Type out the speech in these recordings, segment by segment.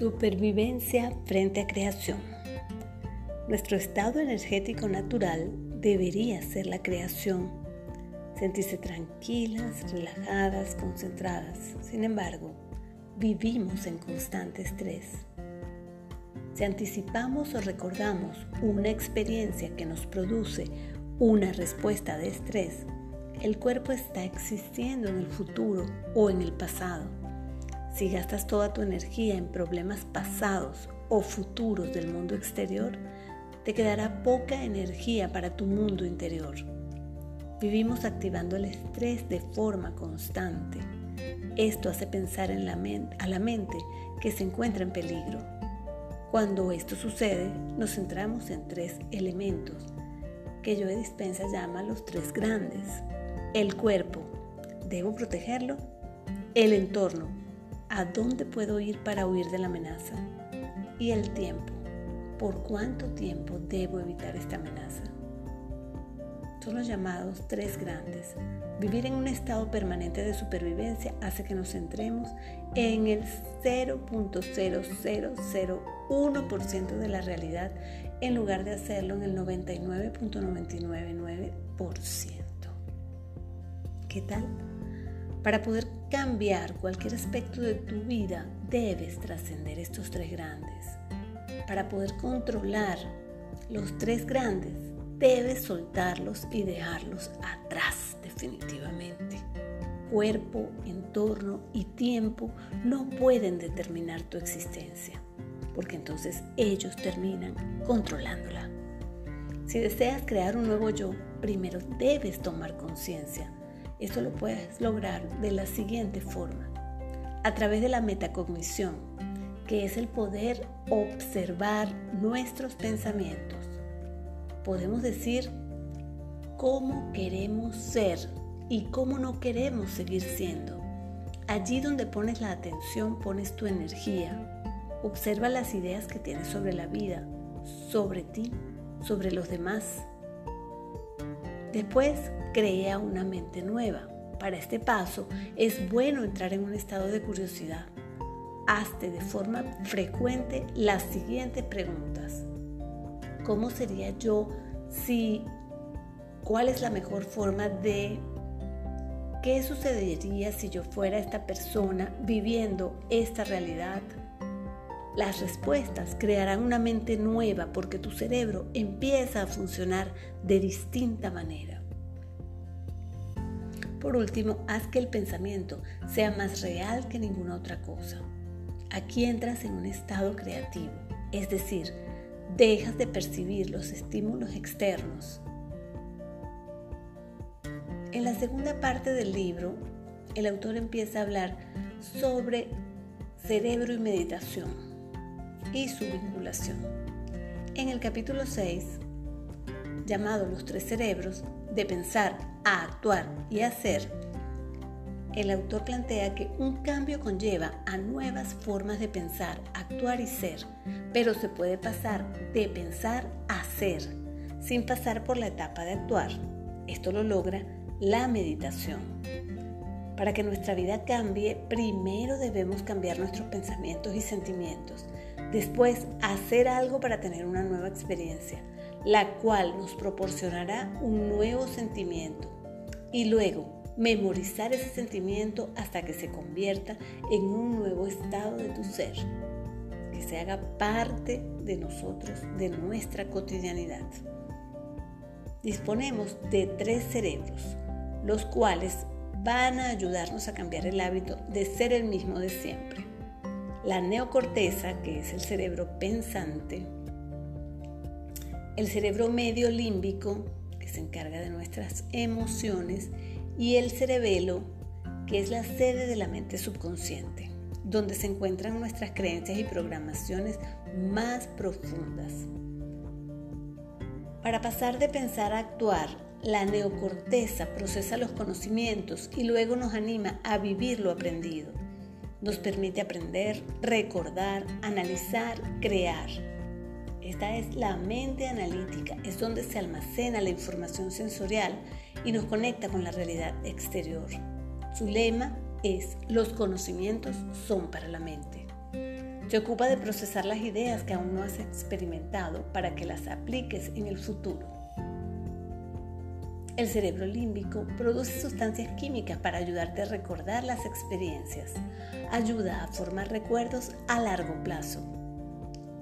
Supervivencia frente a creación. Nuestro estado energético natural debería ser la creación. Sentirse tranquilas, relajadas, concentradas. Sin embargo, vivimos en constante estrés. Si anticipamos o recordamos una experiencia que nos produce una respuesta de estrés, el cuerpo está existiendo en el futuro o en el pasado. Si gastas toda tu energía en problemas pasados o futuros del mundo exterior, te quedará poca energía para tu mundo interior. Vivimos activando el estrés de forma constante. Esto hace pensar en la a la mente que se encuentra en peligro. Cuando esto sucede, nos centramos en tres elementos que Joe Dispensa llama los tres grandes. El cuerpo, ¿debo protegerlo? El entorno, ¿a dónde puedo ir para huir de la amenaza? Y el tiempo, ¿por cuánto tiempo debo evitar esta amenaza? Son los llamados tres grandes. Vivir en un estado permanente de supervivencia hace que nos centremos en el 0.0001% de la realidad en lugar de hacerlo en el 99.999%. ¿Qué tal? Para poder cambiar cualquier aspecto de tu vida, debes trascender estos tres grandes. Para poder controlar los tres grandes, debes soltarlos y dejarlos atrás definitivamente. Cuerpo, entorno y tiempo no pueden determinar tu existencia porque entonces ellos terminan controlándola. Si deseas crear un nuevo yo, primero debes tomar conciencia. Esto lo puedes lograr de la siguiente forma. A través de la metacognición, que es el poder observar nuestros pensamientos. Podemos decir cómo queremos ser y cómo no queremos seguir siendo. Allí donde pones la atención, pones tu energía, Observa las ideas que tienes sobre la vida, sobre ti, sobre los demás. Después, crea una mente nueva. Para este paso es bueno entrar en un estado de curiosidad. Hazte de forma frecuente las siguientes preguntas. ¿Cómo sería yo si... ¿Cuál es la mejor forma de... ¿Qué sucedería si yo fuera esta persona viviendo esta realidad? Las respuestas crearán una mente nueva porque tu cerebro empieza a funcionar de distinta manera. Por último, haz que el pensamiento sea más real que ninguna otra cosa. Aquí entras en un estado creativo, es decir, dejas de percibir los estímulos externos. En la segunda parte del libro, el autor empieza a hablar sobre cerebro y meditación y su vinculación. En el capítulo 6, llamado Los tres cerebros, de pensar a actuar y hacer, el autor plantea que un cambio conlleva a nuevas formas de pensar, actuar y ser, pero se puede pasar de pensar a ser, sin pasar por la etapa de actuar. Esto lo logra la meditación. Para que nuestra vida cambie, primero debemos cambiar nuestros pensamientos y sentimientos. Después, hacer algo para tener una nueva experiencia, la cual nos proporcionará un nuevo sentimiento. Y luego, memorizar ese sentimiento hasta que se convierta en un nuevo estado de tu ser, que se haga parte de nosotros, de nuestra cotidianidad. Disponemos de tres cerebros, los cuales van a ayudarnos a cambiar el hábito de ser el mismo de siempre la neocorteza, que es el cerebro pensante, el cerebro medio límbico, que se encarga de nuestras emociones, y el cerebelo, que es la sede de la mente subconsciente, donde se encuentran nuestras creencias y programaciones más profundas. Para pasar de pensar a actuar, la neocorteza procesa los conocimientos y luego nos anima a vivir lo aprendido. Nos permite aprender, recordar, analizar, crear. Esta es la mente analítica, es donde se almacena la información sensorial y nos conecta con la realidad exterior. Su lema es, los conocimientos son para la mente. Se ocupa de procesar las ideas que aún no has experimentado para que las apliques en el futuro. El cerebro límbico produce sustancias químicas para ayudarte a recordar las experiencias. Ayuda a formar recuerdos a largo plazo.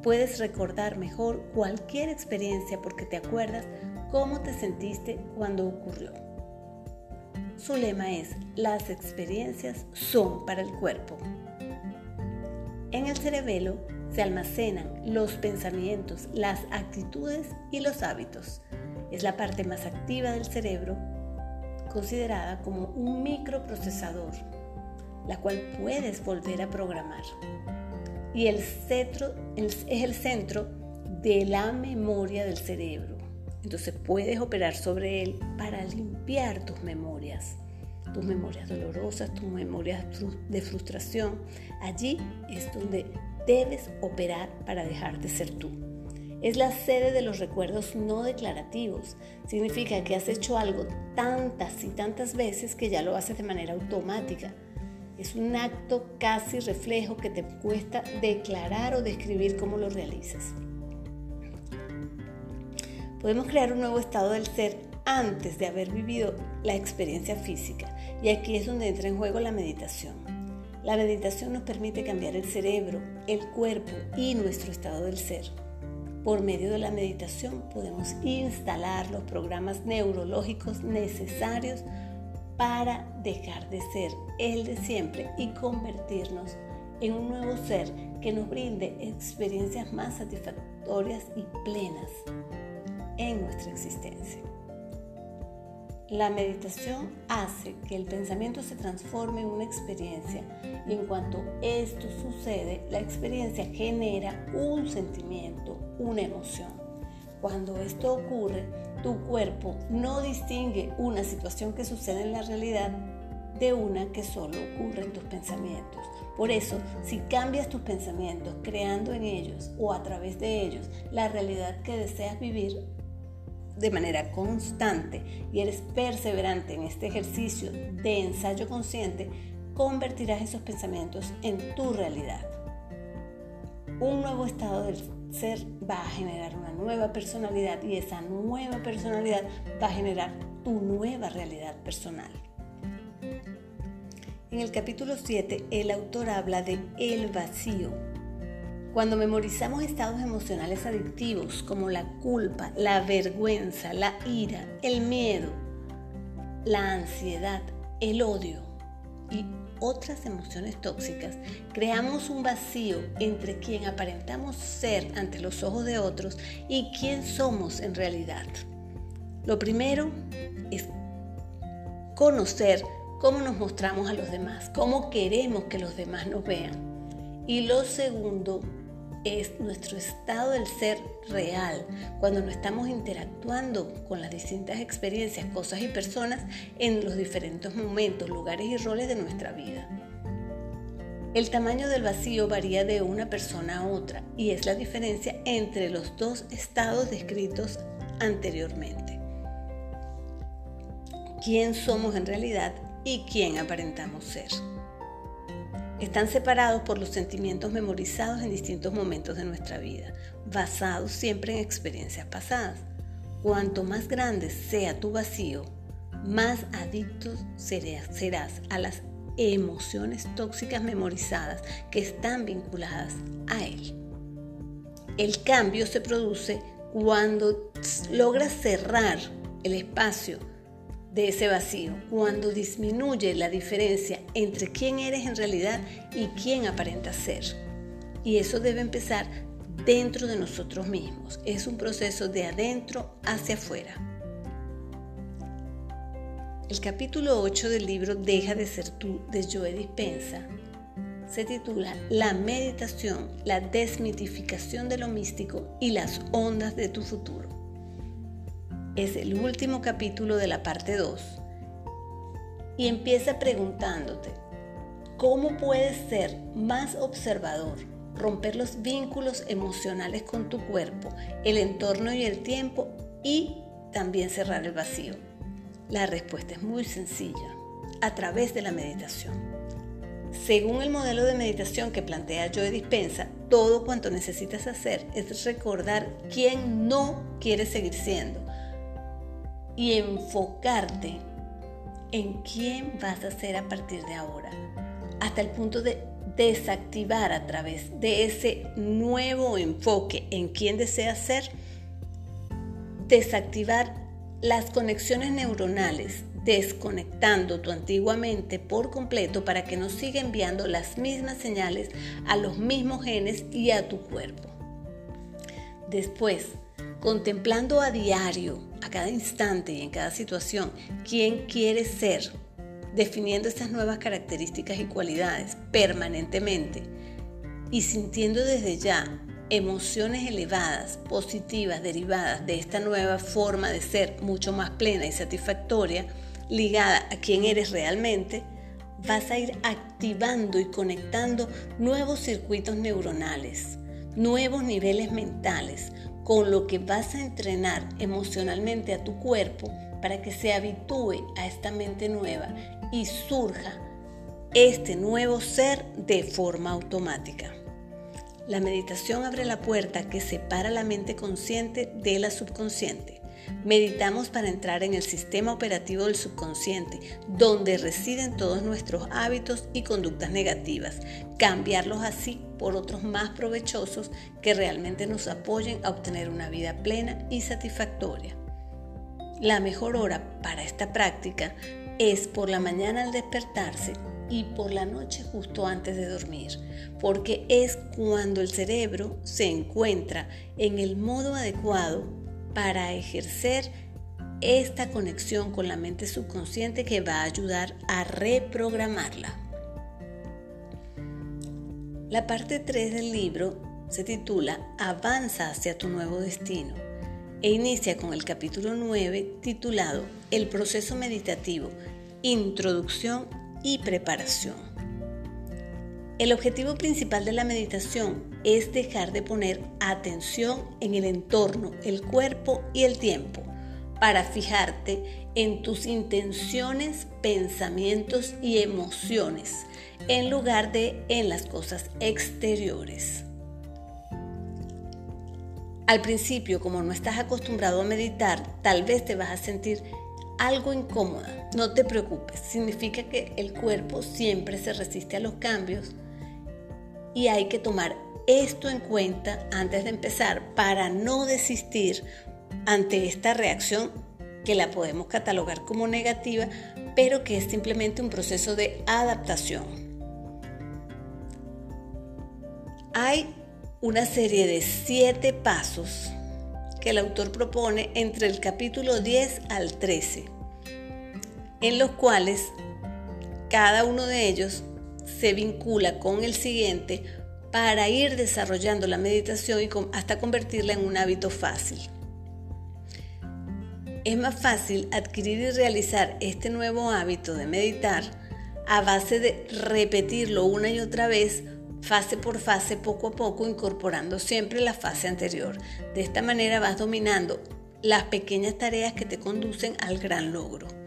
Puedes recordar mejor cualquier experiencia porque te acuerdas cómo te sentiste cuando ocurrió. Su lema es, las experiencias son para el cuerpo. En el cerebelo se almacenan los pensamientos, las actitudes y los hábitos. Es la parte más activa del cerebro, considerada como un microprocesador, la cual puedes volver a programar. Y el centro es el centro de la memoria del cerebro. Entonces puedes operar sobre él para limpiar tus memorias tus memorias dolorosas, tus memorias de frustración. Allí es donde debes operar para dejar de ser tú. Es la sede de los recuerdos no declarativos. Significa que has hecho algo tantas y tantas veces que ya lo haces de manera automática. Es un acto casi reflejo que te cuesta declarar o describir cómo lo realizas. Podemos crear un nuevo estado del ser antes de haber vivido la experiencia física. Y aquí es donde entra en juego la meditación. La meditación nos permite cambiar el cerebro, el cuerpo y nuestro estado del ser. Por medio de la meditación podemos instalar los programas neurológicos necesarios para dejar de ser el de siempre y convertirnos en un nuevo ser que nos brinde experiencias más satisfactorias y plenas en nuestra existencia. La meditación hace que el pensamiento se transforme en una experiencia y en cuanto esto sucede, la experiencia genera un sentimiento, una emoción. Cuando esto ocurre, tu cuerpo no distingue una situación que sucede en la realidad de una que solo ocurre en tus pensamientos. Por eso, si cambias tus pensamientos creando en ellos o a través de ellos la realidad que deseas vivir, de manera constante y eres perseverante en este ejercicio de ensayo consciente, convertirás esos pensamientos en tu realidad. Un nuevo estado del ser va a generar una nueva personalidad y esa nueva personalidad va a generar tu nueva realidad personal. En el capítulo 7, el autor habla de el vacío cuando memorizamos estados emocionales adictivos como la culpa, la vergüenza, la ira, el miedo, la ansiedad, el odio y otras emociones tóxicas, creamos un vacío entre quien aparentamos ser ante los ojos de otros y quién somos en realidad. Lo primero es conocer cómo nos mostramos a los demás, cómo queremos que los demás nos vean. Y lo segundo es nuestro estado del ser real, cuando no estamos interactuando con las distintas experiencias, cosas y personas en los diferentes momentos, lugares y roles de nuestra vida. El tamaño del vacío varía de una persona a otra y es la diferencia entre los dos estados descritos anteriormente. ¿Quién somos en realidad y quién aparentamos ser? Están separados por los sentimientos memorizados en distintos momentos de nuestra vida, basados siempre en experiencias pasadas. Cuanto más grande sea tu vacío, más adicto serás a las emociones tóxicas memorizadas que están vinculadas a él. El cambio se produce cuando logras cerrar el espacio de ese vacío, cuando disminuye la diferencia entre quién eres en realidad y quién aparenta ser. Y eso debe empezar dentro de nosotros mismos. Es un proceso de adentro hacia afuera. El capítulo 8 del libro Deja de ser tú de Joe Dispensa se titula La meditación, la desmitificación de lo místico y las ondas de tu futuro es el último capítulo de la parte 2. Y empieza preguntándote, ¿cómo puedes ser más observador, romper los vínculos emocionales con tu cuerpo, el entorno y el tiempo y también cerrar el vacío? La respuesta es muy sencilla, a través de la meditación. Según el modelo de meditación que plantea Joe Dispensa, todo cuanto necesitas hacer es recordar quién no quieres seguir siendo y enfocarte en quién vas a ser a partir de ahora, hasta el punto de desactivar a través de ese nuevo enfoque en quién deseas ser, desactivar las conexiones neuronales, desconectando tu antigua mente por completo para que no siga enviando las mismas señales a los mismos genes y a tu cuerpo. Después, contemplando a diario, a cada instante y en cada situación, quién quieres ser, definiendo estas nuevas características y cualidades permanentemente y sintiendo desde ya emociones elevadas, positivas, derivadas de esta nueva forma de ser mucho más plena y satisfactoria, ligada a quién eres realmente, vas a ir activando y conectando nuevos circuitos neuronales, nuevos niveles mentales, con lo que vas a entrenar emocionalmente a tu cuerpo para que se habitúe a esta mente nueva y surja este nuevo ser de forma automática. La meditación abre la puerta que separa la mente consciente de la subconsciente. Meditamos para entrar en el sistema operativo del subconsciente, donde residen todos nuestros hábitos y conductas negativas, cambiarlos así por otros más provechosos que realmente nos apoyen a obtener una vida plena y satisfactoria. La mejor hora para esta práctica es por la mañana al despertarse y por la noche justo antes de dormir, porque es cuando el cerebro se encuentra en el modo adecuado para ejercer esta conexión con la mente subconsciente que va a ayudar a reprogramarla. La parte 3 del libro se titula Avanza hacia tu nuevo destino e inicia con el capítulo 9 titulado El proceso meditativo, introducción y preparación. El objetivo principal de la meditación es dejar de poner atención en el entorno, el cuerpo y el tiempo para fijarte en tus intenciones, pensamientos y emociones en lugar de en las cosas exteriores. Al principio, como no estás acostumbrado a meditar, tal vez te vas a sentir algo incómoda. No te preocupes, significa que el cuerpo siempre se resiste a los cambios y hay que tomar esto en cuenta antes de empezar para no desistir ante esta reacción que la podemos catalogar como negativa, pero que es simplemente un proceso de adaptación. Hay una serie de siete pasos que el autor propone entre el capítulo 10 al 13, en los cuales cada uno de ellos se vincula con el siguiente para ir desarrollando la meditación y hasta convertirla en un hábito fácil. Es más fácil adquirir y realizar este nuevo hábito de meditar a base de repetirlo una y otra vez fase por fase, poco a poco, incorporando siempre la fase anterior. De esta manera vas dominando las pequeñas tareas que te conducen al gran logro.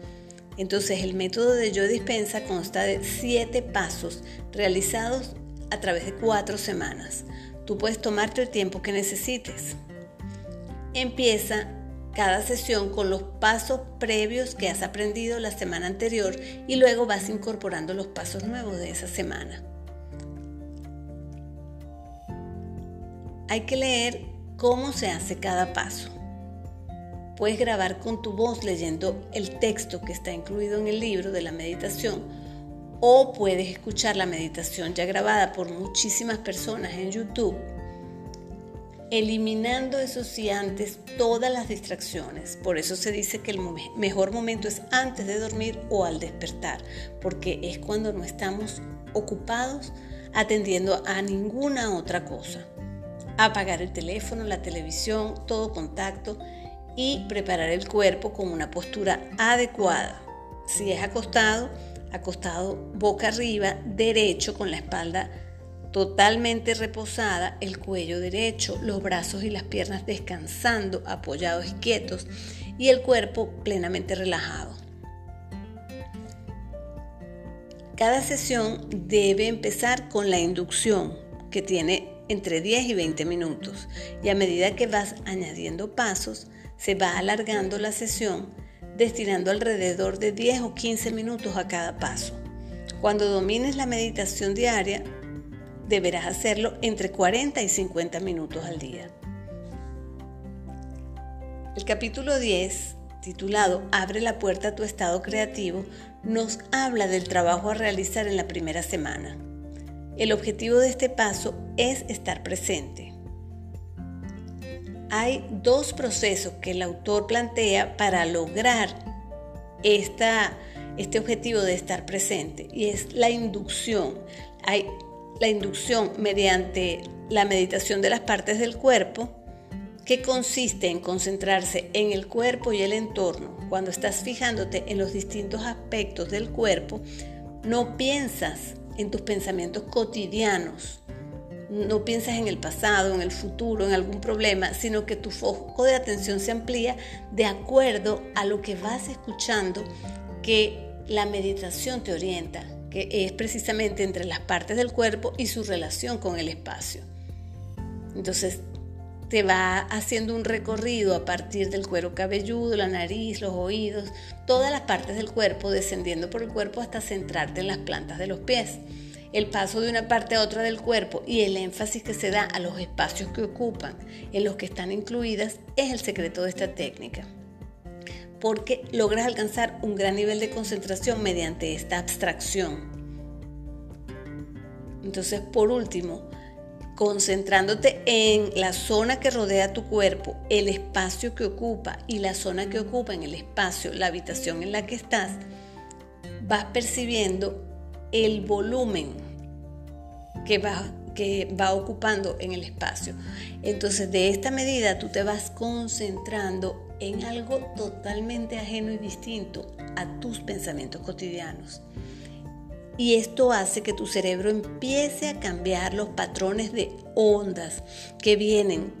Entonces el método de yo dispensa consta de siete pasos realizados a través de cuatro semanas. Tú puedes tomarte el tiempo que necesites. Empieza cada sesión con los pasos previos que has aprendido la semana anterior y luego vas incorporando los pasos nuevos de esa semana. hay que leer cómo se hace cada paso. Puedes grabar con tu voz leyendo el texto que está incluido en el libro de la meditación o puedes escuchar la meditación ya grabada por muchísimas personas en YouTube, eliminando eso sí antes todas las distracciones. Por eso se dice que el mejor momento es antes de dormir o al despertar, porque es cuando no estamos ocupados atendiendo a ninguna otra cosa apagar el teléfono, la televisión, todo contacto y preparar el cuerpo con una postura adecuada. Si es acostado, acostado boca arriba, derecho con la espalda totalmente reposada, el cuello derecho, los brazos y las piernas descansando, apoyados y quietos y el cuerpo plenamente relajado. Cada sesión debe empezar con la inducción, que tiene entre 10 y 20 minutos, y a medida que vas añadiendo pasos, se va alargando la sesión, destinando alrededor de 10 o 15 minutos a cada paso. Cuando domines la meditación diaria, deberás hacerlo entre 40 y 50 minutos al día. El capítulo 10, titulado Abre la puerta a tu estado creativo, nos habla del trabajo a realizar en la primera semana. El objetivo de este paso es estar presente. Hay dos procesos que el autor plantea para lograr esta este objetivo de estar presente y es la inducción. Hay la inducción mediante la meditación de las partes del cuerpo que consiste en concentrarse en el cuerpo y el entorno. Cuando estás fijándote en los distintos aspectos del cuerpo, no piensas en tus pensamientos cotidianos, no piensas en el pasado, en el futuro, en algún problema, sino que tu foco de atención se amplía de acuerdo a lo que vas escuchando que la meditación te orienta, que es precisamente entre las partes del cuerpo y su relación con el espacio. Entonces, te va haciendo un recorrido a partir del cuero cabelludo, la nariz, los oídos, todas las partes del cuerpo, descendiendo por el cuerpo hasta centrarte en las plantas de los pies. El paso de una parte a otra del cuerpo y el énfasis que se da a los espacios que ocupan, en los que están incluidas, es el secreto de esta técnica porque logras alcanzar un gran nivel de concentración mediante esta abstracción. Entonces, por último, concentrándote en la zona que rodea tu cuerpo, el espacio que ocupa y la zona que ocupa en el espacio, la habitación en la que estás, vas percibiendo el volumen que va, que va ocupando en el espacio. Entonces, de esta medida tú te vas concentrando en algo totalmente ajeno y distinto a tus pensamientos cotidianos. Y esto hace que tu cerebro empiece a cambiar los patrones de ondas que vienen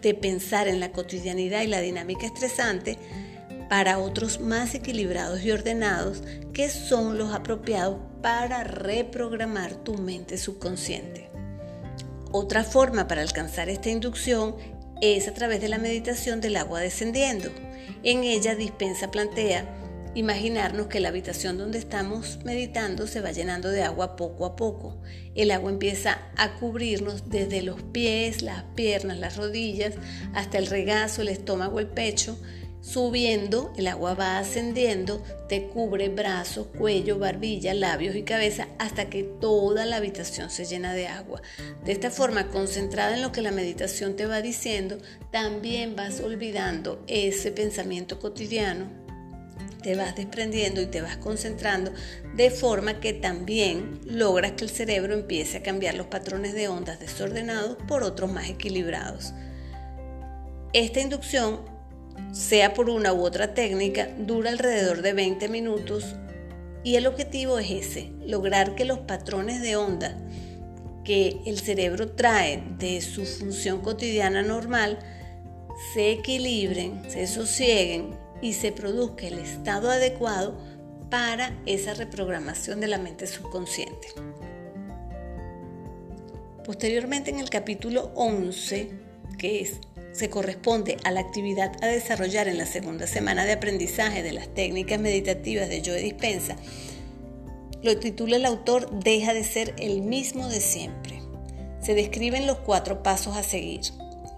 de pensar en la cotidianidad y la dinámica estresante para otros más equilibrados y ordenados que son los apropiados para reprogramar tu mente subconsciente. Otra forma para alcanzar esta inducción es a través de la meditación del agua descendiendo. En ella Dispensa plantea imaginarnos que la habitación donde estamos meditando se va llenando de agua poco a poco. El agua empieza a cubrirnos desde los pies, las piernas, las rodillas, hasta el regazo, el estómago, el pecho Subiendo, el agua va ascendiendo, te cubre brazos, cuello, barbilla, labios y cabeza hasta que toda la habitación se llena de agua. De esta forma, concentrada en lo que la meditación te va diciendo, también vas olvidando ese pensamiento cotidiano. Te vas desprendiendo y te vas concentrando de forma que también logras que el cerebro empiece a cambiar los patrones de ondas desordenados por otros más equilibrados. Esta inducción sea por una u otra técnica, dura alrededor de 20 minutos y el objetivo es ese, lograr que los patrones de onda que el cerebro trae de su función cotidiana normal se equilibren, se sosieguen y se produzca el estado adecuado para esa reprogramación de la mente subconsciente. Posteriormente en el capítulo 11, que es se corresponde a la actividad a desarrollar en la segunda semana de aprendizaje de las técnicas meditativas de Joe Dispensa, lo titula el autor Deja de ser el mismo de siempre. Se describen los cuatro pasos a seguir,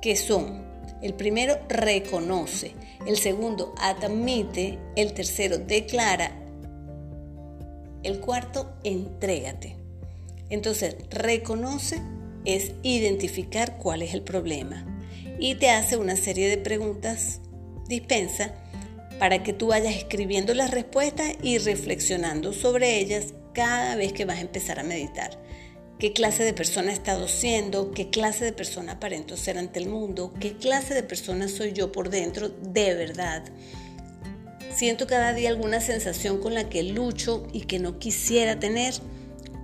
que son, el primero, reconoce, el segundo, admite, el tercero, declara, el cuarto, entrégate. Entonces, reconoce es identificar cuál es el problema y te hace una serie de preguntas dispensa para que tú vayas escribiendo las respuestas y reflexionando sobre ellas cada vez que vas a empezar a meditar. ¿Qué clase de persona he estado siendo? ¿Qué clase de persona aparento ser ante el mundo? ¿Qué clase de persona soy yo por dentro de verdad? Siento cada día alguna sensación con la que lucho y que no quisiera tener.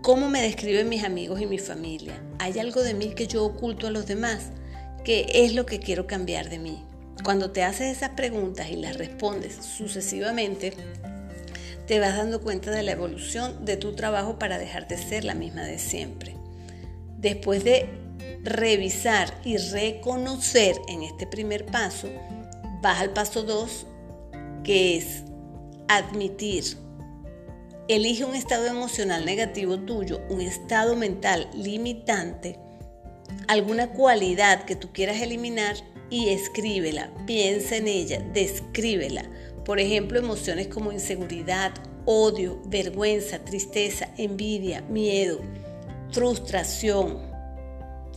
¿Cómo me describen mis amigos y mi familia? ¿Hay algo de mí que yo oculto a los demás? ¿Qué es lo que quiero cambiar de mí? Cuando te haces esas preguntas y las respondes sucesivamente, te vas dando cuenta de la evolución de tu trabajo para dejar de ser la misma de siempre. Después de revisar y reconocer en este primer paso, vas al paso 2, que es admitir. Elige un estado emocional negativo tuyo, un estado mental limitante, alguna cualidad que tú quieras eliminar y escríbela, piensa en ella, descríbela. Por ejemplo, emociones como inseguridad, odio, vergüenza, tristeza, envidia, miedo, frustración.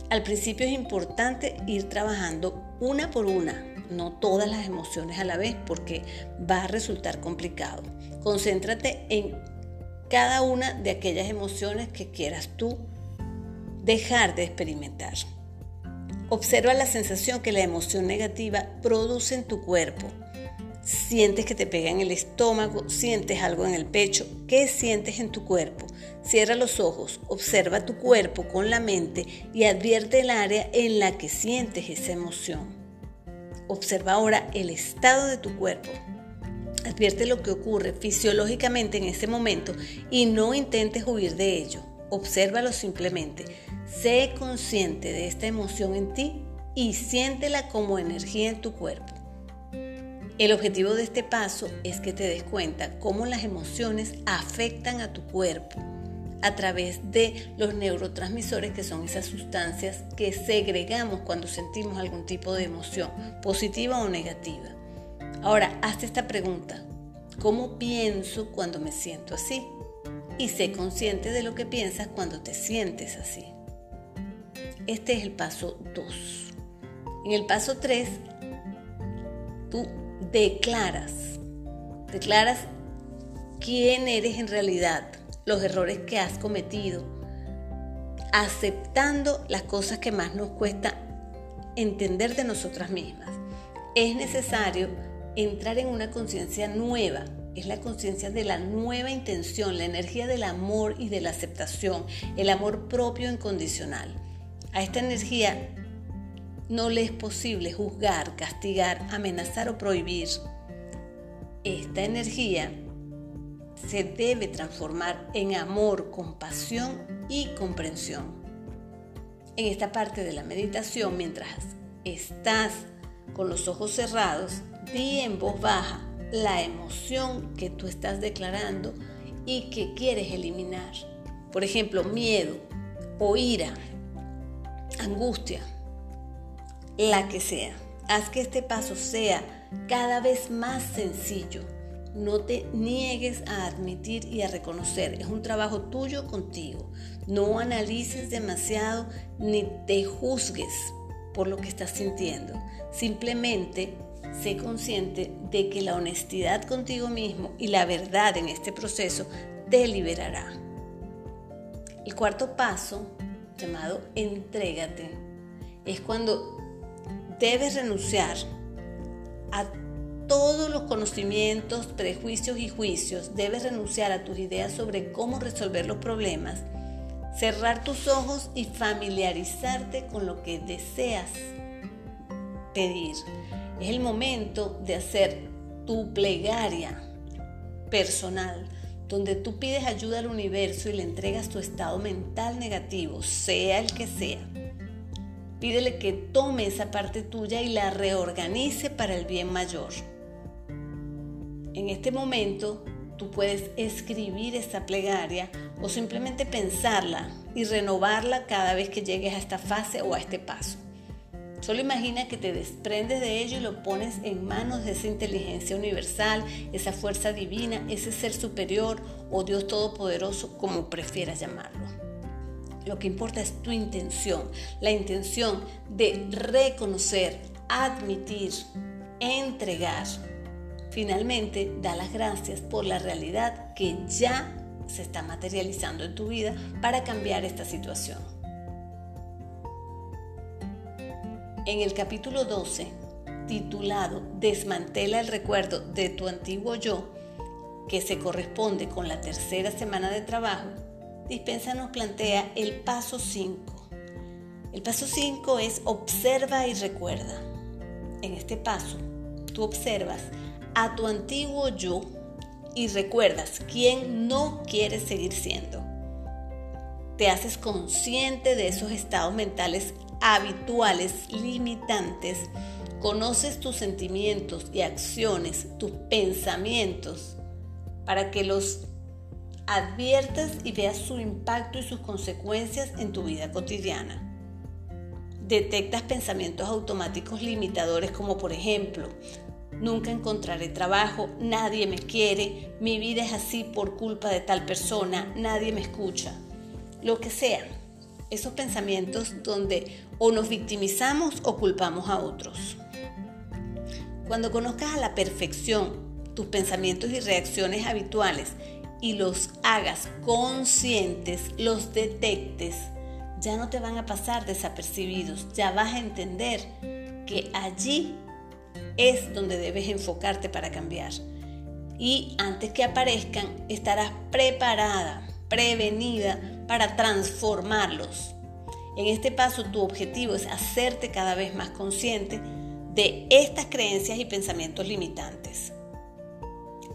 Al principio es importante ir trabajando una por una, no todas las emociones a la vez, porque va a resultar complicado. Concéntrate en cada una de aquellas emociones que quieras tú dejar de experimentar. Observa la sensación que la emoción negativa produce en tu cuerpo. Sientes que te pega en el estómago, sientes algo en el pecho. ¿Qué sientes en tu cuerpo? Cierra los ojos, observa tu cuerpo con la mente y advierte el área en la que sientes esa emoción. Observa ahora el estado de tu cuerpo. Advierte lo que ocurre fisiológicamente en ese momento y no intentes huir de ello. Obsérvalo simplemente. Sé consciente de esta emoción en ti y siéntela como energía en tu cuerpo. El objetivo de este paso es que te des cuenta cómo las emociones afectan a tu cuerpo a través de los neurotransmisores que son esas sustancias que segregamos cuando sentimos algún tipo de emoción, positiva o negativa. Ahora, hazte esta pregunta. ¿Cómo pienso cuando me siento así? Y sé consciente de lo que piensas cuando te sientes así. Este es el paso 2. En el paso 3, tú declaras, declaras quién eres en realidad, los errores que has cometido, aceptando las cosas que más nos cuesta entender de nosotras mismas. Es necesario entrar en una conciencia nueva, es la conciencia de la nueva intención, la energía del amor y de la aceptación, el amor propio incondicional. A esta energía no le es posible juzgar, castigar, amenazar o prohibir. Esta energía se debe transformar en amor, compasión y comprensión. En esta parte de la meditación, mientras estás con los ojos cerrados, di en voz baja la emoción que tú estás declarando y que quieres eliminar. Por ejemplo, miedo o ira, angustia, la que sea. Haz que este paso sea cada vez más sencillo no te niegues a admitir y a reconocer. Es un trabajo tuyo contigo. No analices demasiado ni te juzgues por lo que estás sintiendo. Simplemente sé consciente de que la honestidad contigo mismo y la verdad en este proceso te liberará. El cuarto paso, llamado entrégate, es cuando debes renunciar a todos los conocimientos, prejuicios y juicios, debes renunciar a tus ideas sobre cómo resolver los problemas, cerrar tus ojos y familiarizarte con lo que deseas pedir. Es el momento de hacer tu plegaria personal, donde tú pides ayuda al universo y le entregas tu estado mental negativo, sea el que sea. Pídele que tome esa parte tuya y la reorganice para el bien mayor. En este momento tú puedes escribir esta plegaria o simplemente pensarla y renovarla cada vez que llegues a esta fase o a este paso. Solo imagina que te desprendes de ello y lo pones en manos de esa inteligencia universal, esa fuerza divina, ese ser superior o Dios todopoderoso, como prefieras llamarlo. Lo que importa es tu intención, la intención de reconocer, admitir, entregar Finalmente, da las gracias por la realidad que ya se está materializando en tu vida para cambiar esta situación. En el capítulo 12, titulado Desmantela el recuerdo de tu antiguo yo, que se corresponde con la tercera semana de trabajo, Dispensa nos plantea el paso 5. El paso 5 es observa y recuerda. En este paso, tú observas a tu antiguo yo y recuerdas quién no quieres seguir siendo. Te haces consciente de esos estados mentales habituales, limitantes. Conoces tus sentimientos y acciones, tus pensamientos, para que los adviertas y veas su impacto y sus consecuencias en tu vida cotidiana. Detectas pensamientos automáticos limitadores como por ejemplo, nunca encontraré trabajo, nadie me quiere, mi vida es así por culpa de tal persona, nadie me escucha, lo que sea. Esos pensamientos donde o nos victimizamos o culpamos a otros. Cuando conozcas a la perfección tus pensamientos y reacciones habituales y los hagas conscientes, los detectes, ya no te van a pasar desapercibidos, ya vas a entender que allí es donde debes enfocarte para cambiar. Y antes que aparezcan, estarás preparada, prevenida para transformarlos. En este paso tu objetivo es hacerte cada vez más consciente de estas creencias y pensamientos limitantes.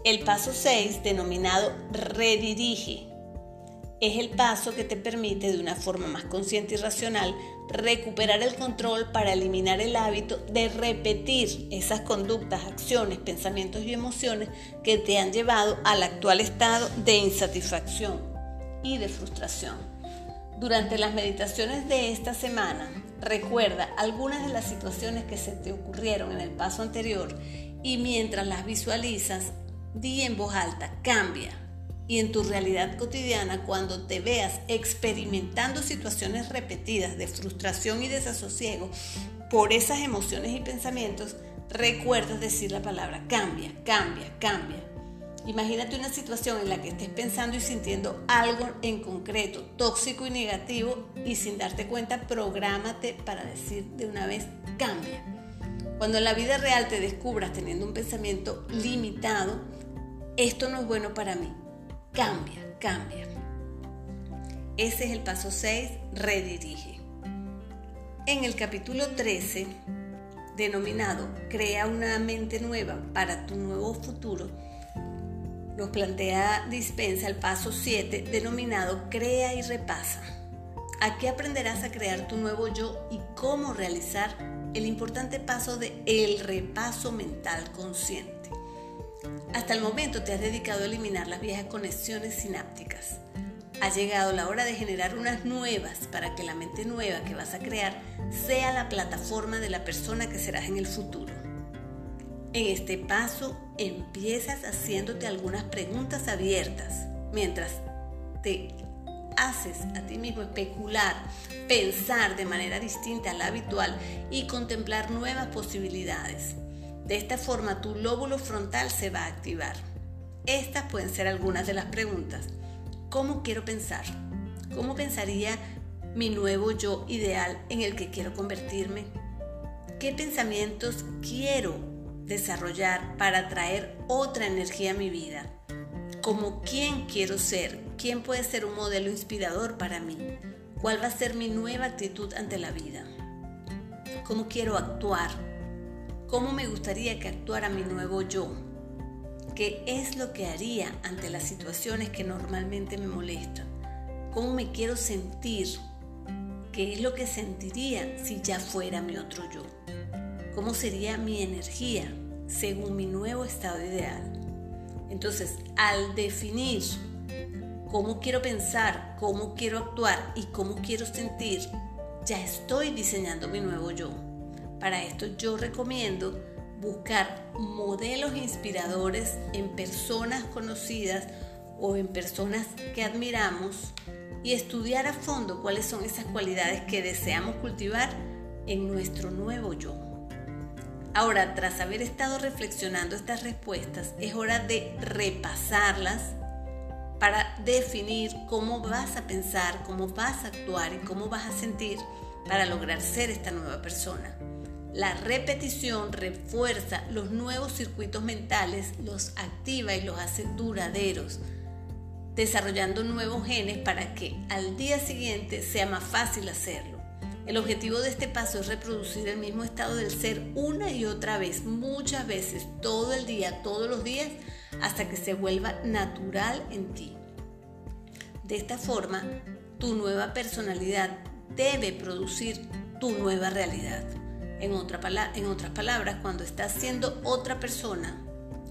El paso 6, denominado redirige, es el paso que te permite de una forma más consciente y racional recuperar el control para eliminar el hábito de repetir esas conductas, acciones, pensamientos y emociones que te han llevado al actual estado de insatisfacción y de frustración. Durante las meditaciones de esta semana, recuerda algunas de las situaciones que se te ocurrieron en el paso anterior y mientras las visualizas, Di en voz alta, cambia. Y en tu realidad cotidiana, cuando te veas experimentando situaciones repetidas de frustración y desasosiego por esas emociones y pensamientos, recuerda decir la palabra cambia, cambia, cambia. Imagínate una situación en la que estés pensando y sintiendo algo en concreto, tóxico y negativo, y sin darte cuenta, prográmate para decir de una vez cambia. Cuando en la vida real te descubras teniendo un pensamiento limitado, esto no es bueno para mí. Cambia, cambia. Ese es el paso 6, redirige. En el capítulo 13, denominado Crea una mente nueva para tu nuevo futuro, nos plantea Dispensa el paso 7, denominado Crea y repasa. Aquí aprenderás a crear tu nuevo yo y cómo realizar el importante paso de el repaso mental consciente. Hasta el momento te has dedicado a eliminar las viejas conexiones sinápticas. Ha llegado la hora de generar unas nuevas para que la mente nueva que vas a crear sea la plataforma de la persona que serás en el futuro. En este paso empiezas haciéndote algunas preguntas abiertas mientras te haces a ti mismo especular, pensar de manera distinta a la habitual y contemplar nuevas posibilidades. De esta forma tu lóbulo frontal se va a activar. Estas pueden ser algunas de las preguntas. ¿Cómo quiero pensar? ¿Cómo pensaría mi nuevo yo ideal en el que quiero convertirme? ¿Qué pensamientos quiero desarrollar para traer otra energía a mi vida? ¿Cómo quién quiero ser? ¿Quién puede ser un modelo inspirador para mí? ¿Cuál va a ser mi nueva actitud ante la vida? ¿Cómo quiero actuar? ¿Cómo me gustaría que actuara mi nuevo yo? ¿Qué es lo que haría ante las situaciones que normalmente me molestan? ¿Cómo me quiero sentir? ¿Qué es lo que sentiría si ya fuera mi otro yo? ¿Cómo sería mi energía según mi nuevo estado ideal? Entonces, al definir cómo quiero pensar, cómo quiero actuar y cómo quiero sentir, ya estoy diseñando mi nuevo yo. Para esto yo recomiendo buscar modelos inspiradores en personas conocidas o en personas que admiramos y estudiar a fondo cuáles son esas cualidades que deseamos cultivar en nuestro nuevo yo. Ahora, tras haber estado reflexionando estas respuestas, es hora de repasarlas para definir cómo vas a pensar, cómo vas a actuar y cómo vas a sentir para lograr ser esta nueva persona. La repetición refuerza los nuevos circuitos mentales, los activa y los hace duraderos, desarrollando nuevos genes para que al día siguiente sea más fácil hacerlo. El objetivo de este paso es reproducir el mismo estado del ser una y otra vez, muchas veces, todo el día, todos los días, hasta que se vuelva natural en ti. De esta forma, tu nueva personalidad debe producir tu nueva realidad. En, otras palabras, cuando estás siendo otra persona,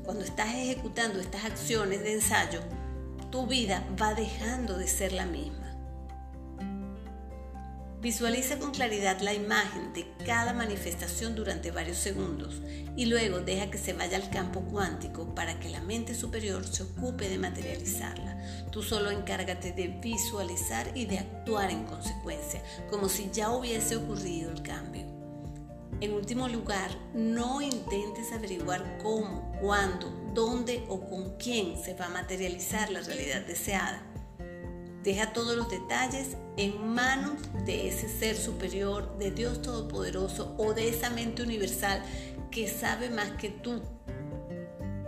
cuando estás ejecutando estas acciones de ensayo, tu vida va dejando de ser la misma. Visualiza con claridad la imagen de cada manifestación durante varios segundos y luego deja que se vaya al campo cuántico para que la mente superior se ocupe de materializarla. Tú solo encárgate de visualizar y de actuar en consecuencia, como si ya hubiese ocurrido el cambio. En último lugar, no intentes averiguar cómo, cuándo, dónde o con quién se va a materializar la realidad deseada. Deja todos los detalles en manos de ese ser superior, de Dios Todopoderoso o de esa mente universal que sabe más que tú.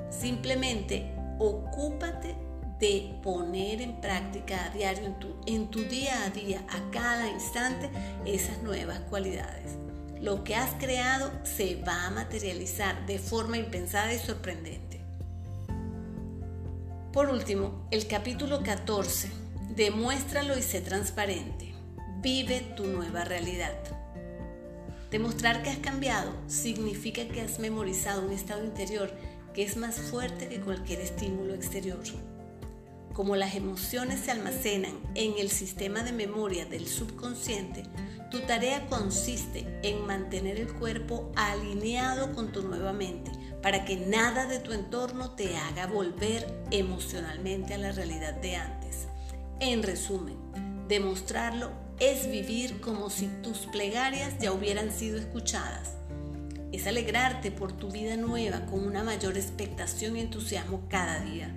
Simplemente ocúpate de poner en práctica a diario, en tu, en tu día a día, a cada instante, esas nuevas cualidades. Lo que has creado se va a materializar de forma impensada y sorprendente. Por último, el capítulo 14 Demuéstralo y sé transparente. Vive tu nueva realidad. Demostrar que has cambiado significa que has memorizado un estado interior que es más fuerte que cualquier estímulo exterior. Como las emociones se almacenan en el sistema de memoria del subconsciente, tu tarea consiste en mantener el cuerpo alineado con tu nueva mente para que nada de tu entorno te haga volver emocionalmente a la realidad de antes. En resumen, demostrarlo es vivir como si tus plegarias ya hubieran sido escuchadas. Es alegrarte por tu vida nueva con una mayor expectación y entusiasmo cada día.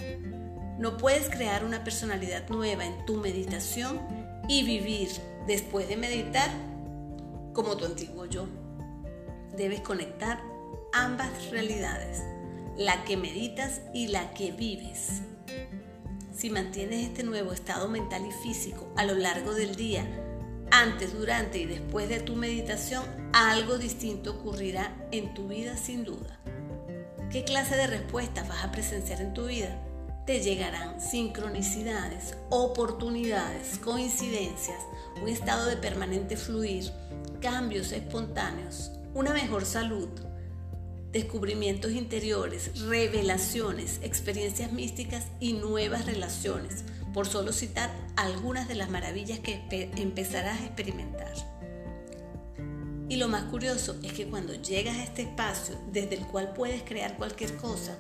No puedes crear una personalidad nueva en tu meditación y vivir después de meditar como tu antiguo yo. Debes conectar ambas realidades, la que meditas y la que vives. Si mantienes este nuevo estado mental y físico a lo largo del día, antes, durante y después de tu meditación, algo distinto ocurrirá en tu vida sin duda. ¿Qué clase de respuestas vas a presenciar en tu vida? Te llegarán sincronicidades, oportunidades, coincidencias, un estado de permanente fluir, cambios espontáneos, una mejor salud, descubrimientos interiores, revelaciones, experiencias místicas y nuevas relaciones, por solo citar algunas de las maravillas que empezarás a experimentar. Y lo más curioso es que cuando llegas a este espacio desde el cual puedes crear cualquier cosa,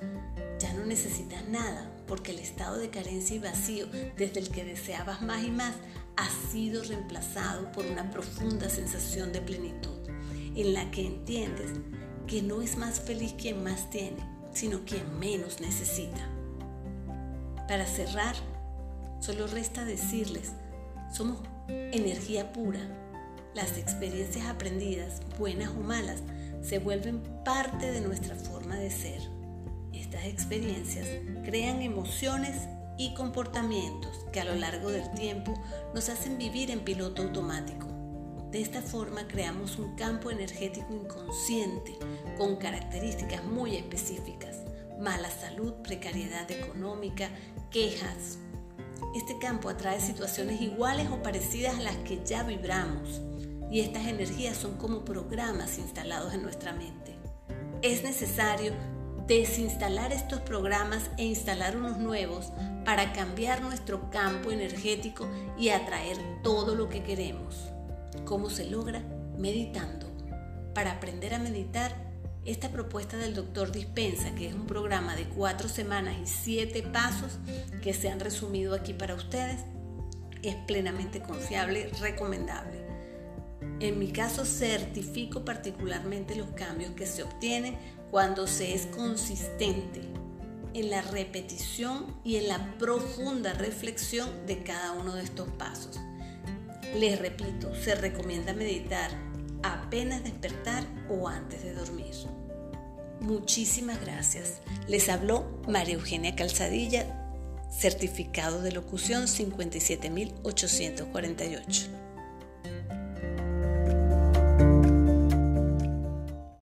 ya no necesitas nada, porque el estado de carencia y vacío desde el que deseabas más y más ha sido reemplazado por una profunda sensación de plenitud, en la que entiendes que no es más feliz quien más tiene, sino quien menos necesita. Para cerrar, solo resta decirles, somos energía pura. Las experiencias aprendidas, buenas o malas, se vuelven parte de nuestra forma de ser. Estas experiencias crean emociones y comportamientos que a lo largo del tiempo nos hacen vivir en piloto automático de esta forma creamos un campo energético inconsciente con características muy específicas, mala salud, precariedad económica, quejas. Este campo atrae situaciones iguales o parecidas a las que ya vibramos y estas energías son como programas instalados en nuestra mente. Es necesario desinstalar estos programas e instalar unos nuevos para cambiar nuestro campo energético y atraer todo lo que queremos. ¿Cómo se logra? Meditando. Para aprender a meditar, esta propuesta del doctor Dispensa, que es un programa de cuatro semanas y siete pasos que se han resumido aquí para ustedes, es plenamente confiable recomendable. En mi caso certifico particularmente los cambios que se obtienen cuando se es consistente en la repetición y en la profunda reflexión de cada uno de estos pasos. Les repito, se recomienda meditar apenas despertar o antes de dormir. Muchísimas gracias. Les habló María Eugenia Calzadilla, certificado de locución 57848.